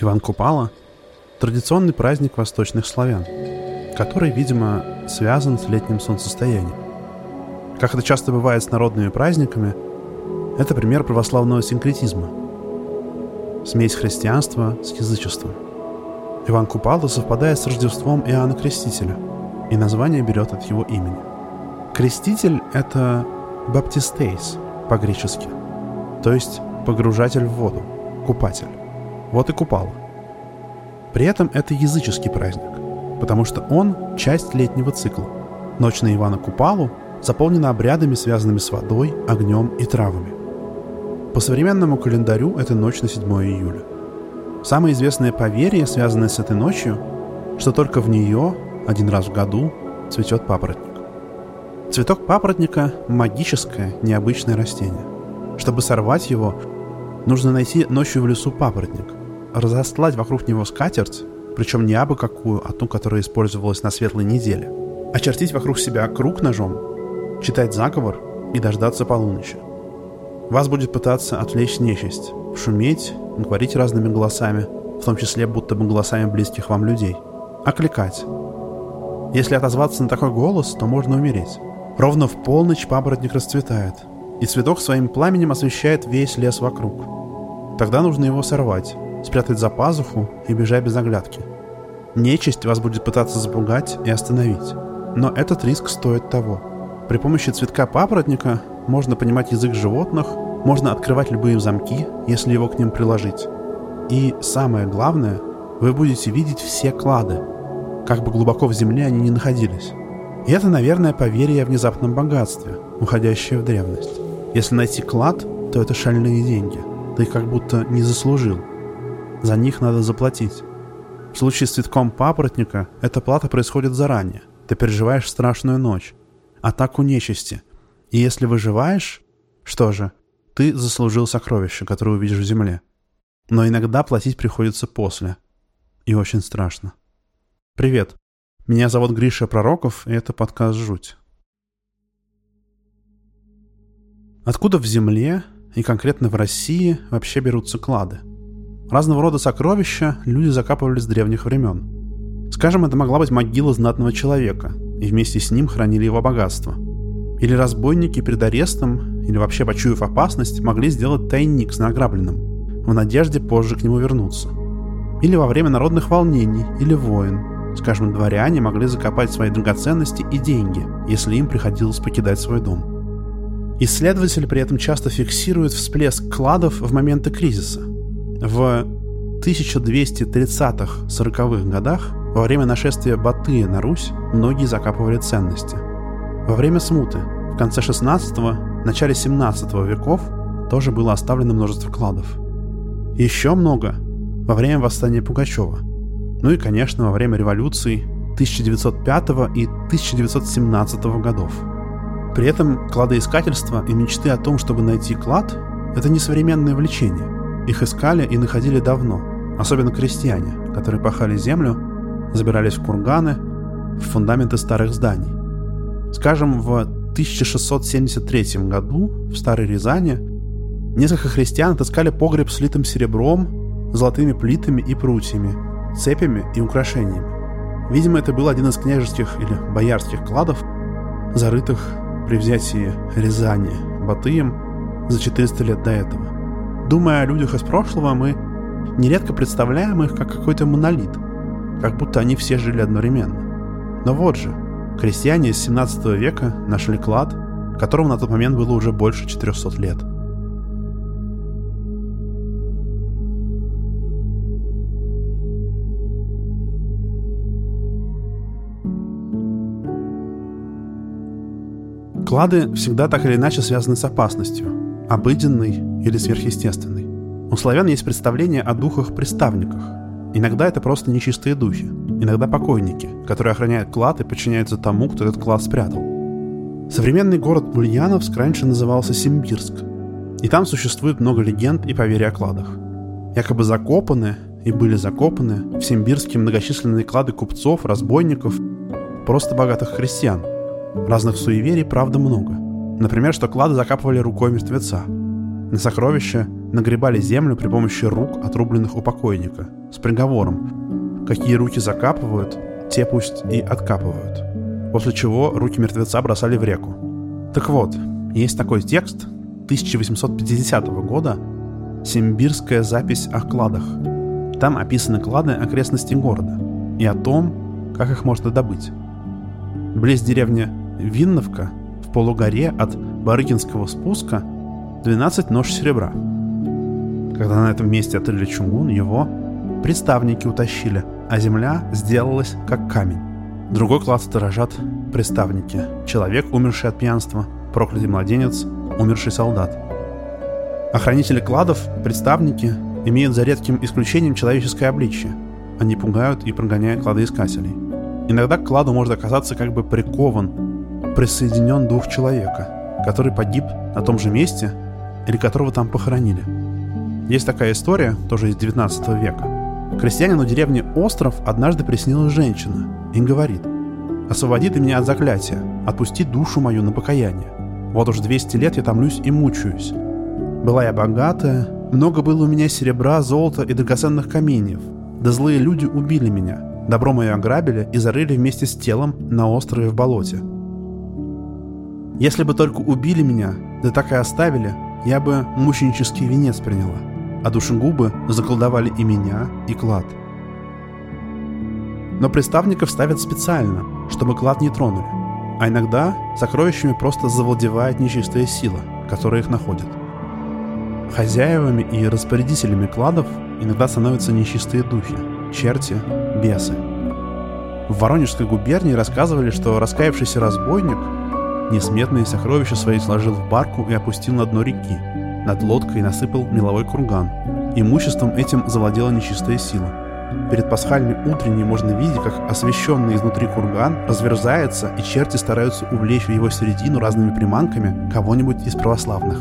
Иван Купала – традиционный праздник восточных славян, который, видимо, связан с летним солнцестоянием. Как это часто бывает с народными праздниками, это пример православного синкретизма. Смесь христианства с язычеством. Иван Купала совпадает с Рождеством Иоанна Крестителя, и название берет от его имени. Креститель – это баптистейс по-гречески, то есть погружатель в воду, купатель. Вот и Купала. При этом это языческий праздник, потому что он – часть летнего цикла. Ночь на Ивана Купалу заполнена обрядами, связанными с водой, огнем и травами. По современному календарю это ночь на 7 июля. Самое известное поверье, связанное с этой ночью, что только в нее один раз в году цветет папоротник. Цветок папоротника – магическое, необычное растение. Чтобы сорвать его, нужно найти ночью в лесу папоротник, разослать вокруг него скатерть, причем не абы какую, а ту, которая использовалась на светлой неделе, очертить вокруг себя круг ножом, читать заговор и дождаться полуночи. Вас будет пытаться отвлечь нечисть, шуметь, говорить разными голосами, в том числе будто бы голосами близких вам людей, окликать. Если отозваться на такой голос, то можно умереть. Ровно в полночь папоротник расцветает, и цветок своим пламенем освещает весь лес вокруг. Тогда нужно его сорвать, спрятать за пазуху и бежать без оглядки. Нечисть вас будет пытаться запугать и остановить. Но этот риск стоит того. При помощи цветка папоротника можно понимать язык животных, можно открывать любые замки, если его к ним приложить. И самое главное, вы будете видеть все клады, как бы глубоко в земле они ни находились. И это, наверное, поверье о внезапном богатстве, уходящее в древность. Если найти клад, то это шальные деньги. Ты их как будто не заслужил. За них надо заплатить. В случае с цветком папоротника эта плата происходит заранее. Ты переживаешь страшную ночь, атаку нечисти. И если выживаешь, что же, ты заслужил сокровище, которое увидишь в земле. Но иногда платить приходится после. И очень страшно. Привет. Меня зовут Гриша Пророков, и это подкаст «Жуть». Откуда в земле, и конкретно в России, вообще берутся клады? Разного рода сокровища люди закапывали с древних времен. Скажем, это могла быть могила знатного человека, и вместе с ним хранили его богатство. Или разбойники перед арестом, или вообще почуяв опасность, могли сделать тайник с награбленным, в надежде позже к нему вернуться. Или во время народных волнений, или войн. Скажем, дворяне могли закопать свои драгоценности и деньги, если им приходилось покидать свой дом. Исследователи при этом часто фиксируют всплеск кладов в моменты кризиса. В 1230-40-х годах, во время нашествия Батыя на Русь, многие закапывали ценности. Во время смуты, в конце 16-го, начале 17 веков, тоже было оставлено множество кладов. Еще много во время восстания Пугачева. Ну и, конечно, во время революций 1905 и 1917 годов – при этом кладоискательство и мечты о том, чтобы найти клад, это не современное влечение. Их искали и находили давно, особенно крестьяне, которые пахали землю, забирались в курганы, в фундаменты старых зданий. Скажем, в 1673 году в Старой Рязани несколько христиан отыскали погреб с литым серебром, золотыми плитами и прутьями, цепями и украшениями. Видимо, это был один из княжеских или боярских кладов, зарытых при взятии Рязани Батыем за 400 лет до этого. Думая о людях из прошлого, мы нередко представляем их как какой-то монолит, как будто они все жили одновременно. Но вот же, крестьяне из 17 века нашли клад, которому на тот момент было уже больше 400 лет – Клады всегда так или иначе связаны с опасностью, обыденной или сверхъестественной. У славян есть представление о духах-приставниках. Иногда это просто нечистые духи, иногда покойники, которые охраняют клад и подчиняются тому, кто этот клад спрятал. Современный город Ульяновск раньше назывался Симбирск, и там существует много легенд и поверий о кладах. Якобы закопаны и были закопаны в Симбирске многочисленные клады купцов, разбойников, просто богатых христиан – Разных суеверий, правда, много. Например, что клады закапывали рукой мертвеца. На сокровища нагребали землю при помощи рук, отрубленных у покойника, с приговором «какие руки закапывают, те пусть и откапывают», после чего руки мертвеца бросали в реку. Так вот, есть такой текст 1850 года «Симбирская запись о кладах». Там описаны клады окрестностей города и о том, как их можно добыть. Близ деревни Винновка в полугоре от Барыкинского спуска 12 нож серебра. Когда на этом месте отрыли чугун, его приставники утащили, а земля сделалась как камень. Другой клад сторожат приставники. Человек, умерший от пьянства, проклятый младенец, умерший солдат. Охранители кладов, представники, имеют за редким исключением человеческое обличие. Они пугают и прогоняют кладоискателей. Иногда к кладу может оказаться как бы прикован, присоединен дух человека, который погиб на том же месте или которого там похоронили. Есть такая история, тоже из 19 века. Крестьянину деревни Остров однажды приснилась женщина и говорит «Освободи ты меня от заклятия, отпусти душу мою на покаяние. Вот уж 200 лет я томлюсь и мучаюсь. Была я богатая, много было у меня серебра, золота и драгоценных каменьев. Да злые люди убили меня, добро мое ограбили и зарыли вместе с телом на острове в болоте. Если бы только убили меня, да так и оставили, я бы мученический венец приняла, а душегубы заколдовали и меня, и клад. Но приставников ставят специально, чтобы клад не тронули, а иногда сокровищами просто завладевает нечистая сила, которая их находит. Хозяевами и распорядителями кладов иногда становятся нечистые духи, черти, бесы. В Воронежской губернии рассказывали, что раскаявшийся разбойник несметные сокровища свои сложил в барку и опустил на дно реки. Над лодкой насыпал меловой курган. Имуществом этим завладела нечистая сила. Перед пасхальной утренней можно видеть, как освещенный изнутри курган разверзается, и черти стараются увлечь в его середину разными приманками кого-нибудь из православных.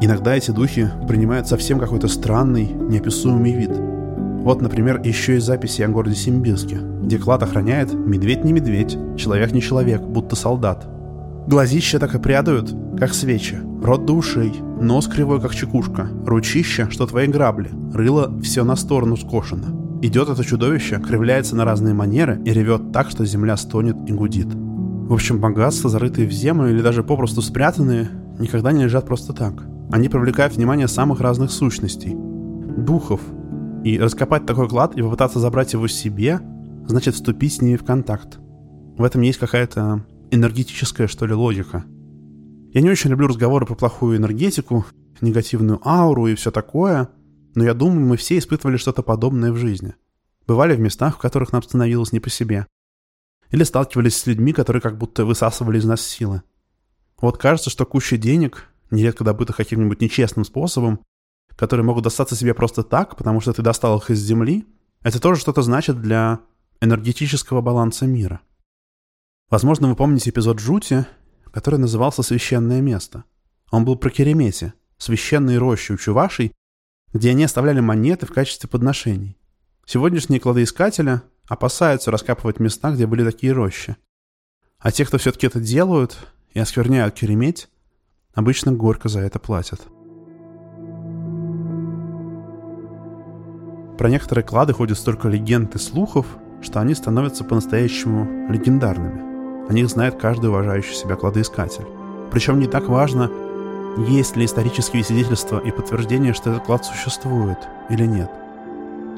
Иногда эти духи принимают совсем какой-то странный, неописуемый вид. Вот, например, еще и записи о городе Симбирске, где клад охраняет медведь не медведь, человек не человек, будто солдат. Глазища так и прядают, как свечи, рот до ушей, нос кривой, как чекушка, ручища, что твои грабли, рыло все на сторону скошено. Идет это чудовище, кривляется на разные манеры и ревет так, что земля стонет и гудит. В общем, богатства, зарытые в землю или даже попросту спрятанные, никогда не лежат просто так – они привлекают внимание самых разных сущностей, духов. И раскопать такой клад и попытаться забрать его себе, значит вступить с ними в контакт. В этом есть какая-то энергетическая, что ли, логика. Я не очень люблю разговоры про плохую энергетику, негативную ауру и все такое, но я думаю, мы все испытывали что-то подобное в жизни. Бывали в местах, в которых нам становилось не по себе. Или сталкивались с людьми, которые как будто высасывали из нас силы. Вот кажется, что куча денег нередко добытых каким-нибудь нечестным способом, которые могут достаться себе просто так, потому что ты достал их из земли, это тоже что-то значит для энергетического баланса мира. Возможно, вы помните эпизод «Жути», который назывался «Священное место». Он был про Керемете, священные рощи у Чувашей, где они оставляли монеты в качестве подношений. Сегодняшние кладоискатели опасаются раскапывать места, где были такие рощи. А те, кто все-таки это делают и оскверняют Кереметь, Обычно горько за это платят. Про некоторые клады ходят столько легенд и слухов, что они становятся по-настоящему легендарными. О них знает каждый уважающий себя кладоискатель. Причем не так важно, есть ли исторические свидетельства и подтверждения, что этот клад существует или нет.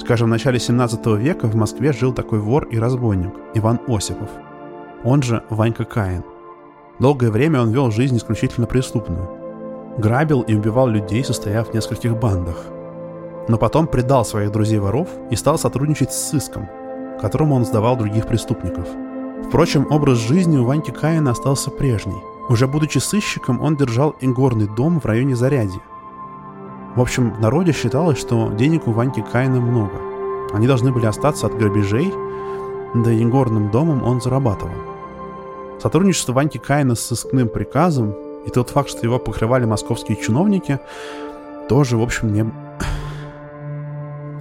Скажем, в начале 17 века в Москве жил такой вор и разбойник Иван Осипов, он же Ванька Каин – Долгое время он вел жизнь исключительно преступную. Грабил и убивал людей, состояв в нескольких бандах. Но потом предал своих друзей-воров и стал сотрудничать с сыском, которому он сдавал других преступников. Впрочем, образ жизни у Ваньки Каина остался прежний. Уже будучи сыщиком, он держал игорный дом в районе Зарядья. В общем, в народе считалось, что денег у Ваньки Каина много. Они должны были остаться от грабежей, да и игорным домом он зарабатывал. Сотрудничество Ваньки Каина с сыскным приказом и тот факт, что его покрывали московские чиновники, тоже, в общем, не...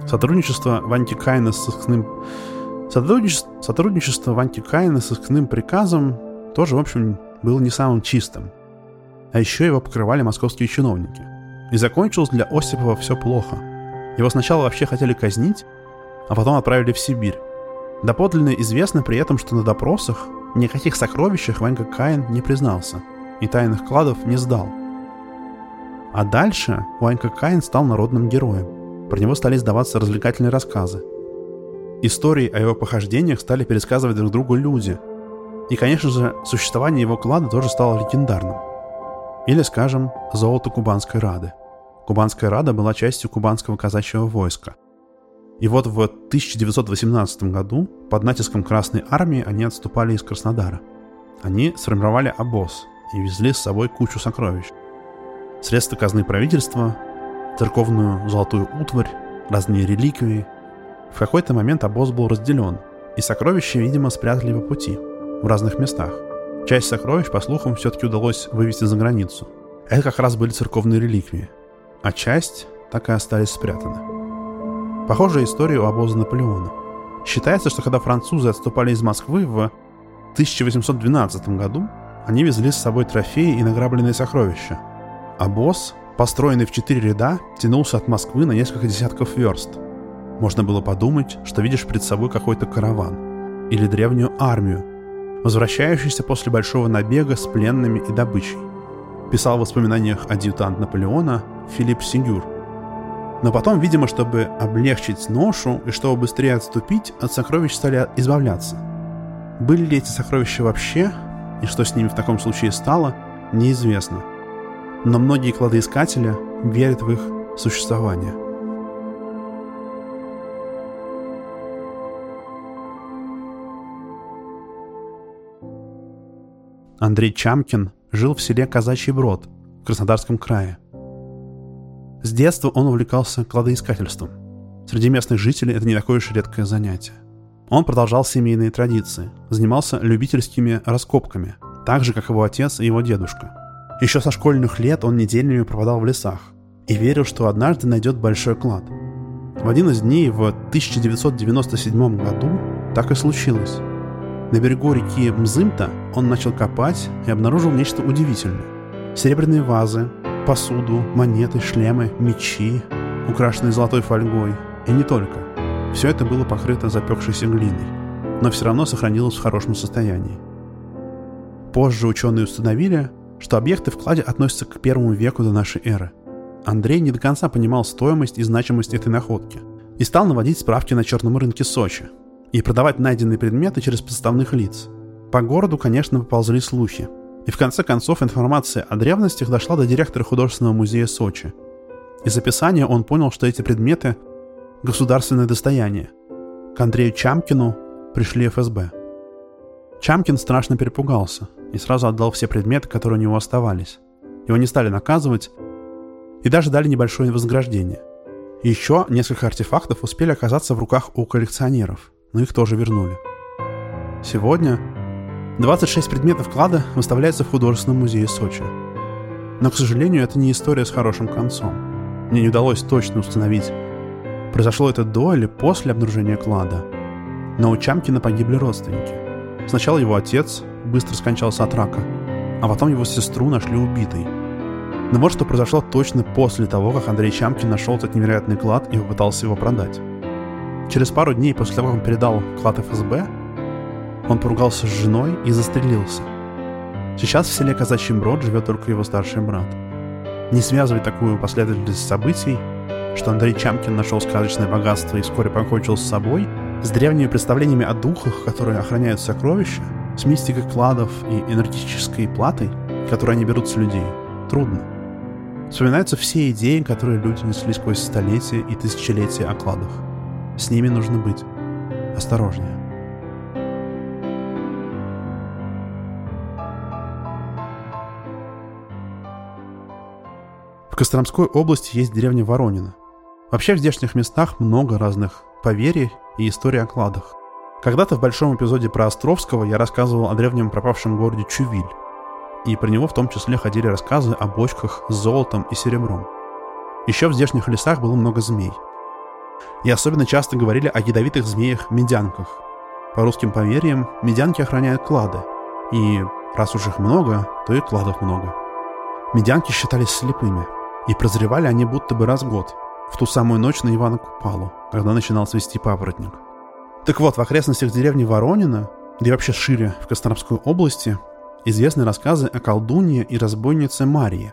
Сотрудничество Ваньки Каина с сыскным... Сотрудничество, сотрудничество Ваньки Каина с сыскным приказом тоже, в общем, было не самым чистым. А еще его покрывали московские чиновники. И закончилось для Осипова все плохо. Его сначала вообще хотели казнить, а потом отправили в Сибирь. Доподлинно известно при этом, что на допросах никаких сокровищах Ванька Каин не признался и тайных кладов не сдал. А дальше Ванька Каин стал народным героем. Про него стали издаваться развлекательные рассказы. Истории о его похождениях стали пересказывать друг другу люди. И, конечно же, существование его клада тоже стало легендарным. Или, скажем, золото Кубанской Рады. Кубанская Рада была частью кубанского казачьего войска. И вот в 1918 году под натиском Красной Армии они отступали из Краснодара. Они сформировали обоз и везли с собой кучу сокровищ. Средства казны правительства, церковную золотую утварь, разные реликвии. В какой-то момент обоз был разделен, и сокровища, видимо, спрятали по пути, в разных местах. Часть сокровищ, по слухам, все-таки удалось вывести за границу. Это как раз были церковные реликвии. А часть так и остались спрятаны. Похожая история у обоза Наполеона. Считается, что когда французы отступали из Москвы в 1812 году, они везли с собой трофеи и награбленные сокровища. А босс, построенный в четыре ряда, тянулся от Москвы на несколько десятков верст. Можно было подумать, что видишь перед собой какой-то караван или древнюю армию, возвращающуюся после большого набега с пленными и добычей. Писал в воспоминаниях адъютант Наполеона Филипп Синюр. Но потом, видимо, чтобы облегчить ношу и чтобы быстрее отступить, от сокровищ стали избавляться. Были ли эти сокровища вообще, и что с ними в таком случае стало, неизвестно. Но многие кладоискатели верят в их существование. Андрей Чамкин жил в селе Казачий Брод в Краснодарском крае. С детства он увлекался кладоискательством. Среди местных жителей это не такое уж редкое занятие. Он продолжал семейные традиции, занимался любительскими раскопками, так же, как его отец и его дедушка. Еще со школьных лет он неделями пропадал в лесах и верил, что однажды найдет большой клад. В один из дней в 1997 году так и случилось. На берегу реки Мзымта он начал копать и обнаружил нечто удивительное. Серебряные вазы, посуду, монеты, шлемы, мечи, украшенные золотой фольгой. И не только. Все это было покрыто запекшейся глиной, но все равно сохранилось в хорошем состоянии. Позже ученые установили, что объекты в кладе относятся к первому веку до нашей эры. Андрей не до конца понимал стоимость и значимость этой находки и стал наводить справки на черном рынке Сочи и продавать найденные предметы через подставных лиц. По городу, конечно, поползли слухи. И в конце концов информация о древностях дошла до директора художественного музея Сочи. Из описания он понял, что эти предметы – государственное достояние. К Андрею Чамкину пришли ФСБ. Чамкин страшно перепугался и сразу отдал все предметы, которые у него оставались. Его не стали наказывать и даже дали небольшое вознаграждение. Еще несколько артефактов успели оказаться в руках у коллекционеров, но их тоже вернули. Сегодня 26 предметов клада выставляются в художественном музее Сочи. Но, к сожалению, это не история с хорошим концом. Мне не удалось точно установить, произошло это до или после обнаружения клада. Но у Чамкина погибли родственники. Сначала его отец быстро скончался от рака, а потом его сестру нашли убитой – но вот что произошло точно после того, как Андрей Чамкин нашел этот невероятный клад и попытался его продать. Через пару дней после того, как он передал клад ФСБ, он поругался с женой и застрелился. Сейчас в селе Казачий Брод живет только его старший брат. Не связывать такую последовательность событий, что Андрей Чамкин нашел сказочное богатство и вскоре покончил с собой, с древними представлениями о духах, которые охраняют сокровища, с мистикой кладов и энергетической платой, которые они берут с людей, трудно. Вспоминаются все идеи, которые люди несли сквозь столетия и тысячелетия о кладах. С ними нужно быть осторожнее. В Костромской области есть деревня Воронина. Вообще в здешних местах много разных поверий и историй о кладах. Когда-то в большом эпизоде про Островского я рассказывал о древнем пропавшем городе Чувиль, и про него в том числе ходили рассказы о бочках с золотом и серебром. Еще в здешних лесах было много змей. И особенно часто говорили о ядовитых змеях-медянках. По русским поверьям, медянки охраняют клады. И раз уж их много, то и кладов много. Медянки считались слепыми. И прозревали они будто бы раз в год, в ту самую ночь на Ивана Купалу, когда начинал свести папоротник. Так вот, в окрестностях деревни Воронина, да и вообще шире в Костромской области, известны рассказы о колдунье и разбойнице Марии.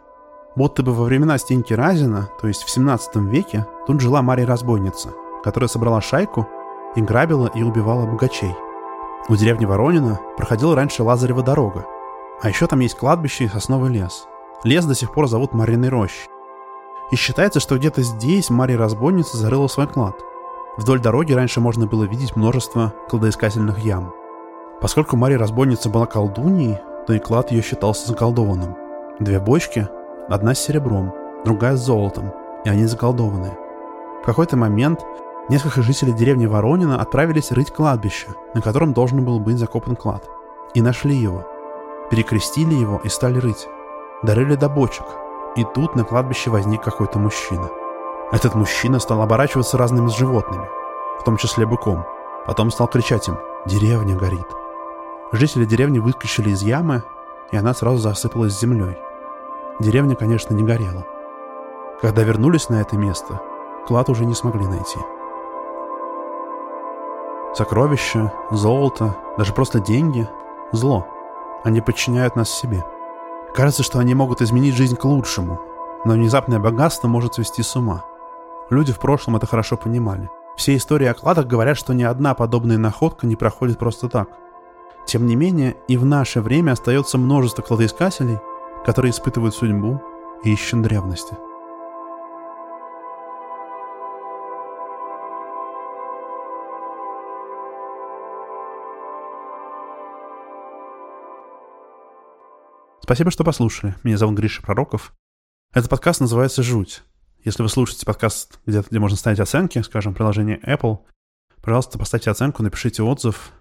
Будто бы во времена Стеньки Разина, то есть в 17 веке, тут жила Мария-разбойница, которая собрала шайку и грабила и убивала богачей. У деревни Воронина проходила раньше Лазарева дорога, а еще там есть кладбище и сосновый лес. Лес до сих пор зовут Мариной рощей. И считается, что где-то здесь Мария-разбойница зарыла свой клад. Вдоль дороги раньше можно было видеть множество кладоискательных ям. Поскольку Мария-разбойница была колдуньей, то и клад ее считался заколдованным. Две бочки, одна с серебром, другая с золотом, и они заколдованные. В какой-то момент несколько жителей деревни Воронина отправились рыть кладбище, на котором должен был быть закопан клад. И нашли его. Перекрестили его и стали рыть. Дорыли до бочек, и тут на кладбище возник какой-то мужчина. Этот мужчина стал оборачиваться разными животными, в том числе быком. Потом стал кричать им «Деревня горит!». Жители деревни выскочили из ямы, и она сразу засыпалась землей. Деревня, конечно, не горела. Когда вернулись на это место, клад уже не смогли найти. Сокровища, золото, даже просто деньги – зло. Они подчиняют нас себе – Кажется, что они могут изменить жизнь к лучшему, но внезапное богатство может свести с ума. Люди в прошлом это хорошо понимали. Все истории о кладах говорят, что ни одна подобная находка не проходит просто так. Тем не менее, и в наше время остается множество кладоискателей, которые испытывают судьбу и ищут древности. Спасибо, что послушали. Меня зовут Гриша Пророков. Этот подкаст называется «Жуть». Если вы слушаете подкаст где-то, где можно ставить оценки, скажем, приложение Apple, пожалуйста, поставьте оценку, напишите отзыв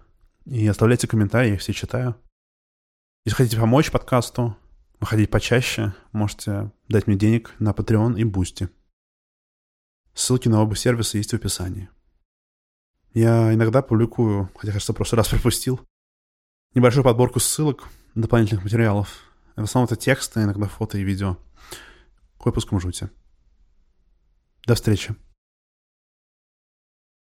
и оставляйте комментарии, я все читаю. Если хотите помочь подкасту, выходить почаще, можете дать мне денег на Patreon и Boosty. Ссылки на оба сервиса есть в описании. Я иногда публикую, хотя, кажется, в прошлый раз пропустил, небольшую подборку ссылок, дополнительных материалов в основном это тексты, иногда фото и видео к выпускам жути. До встречи.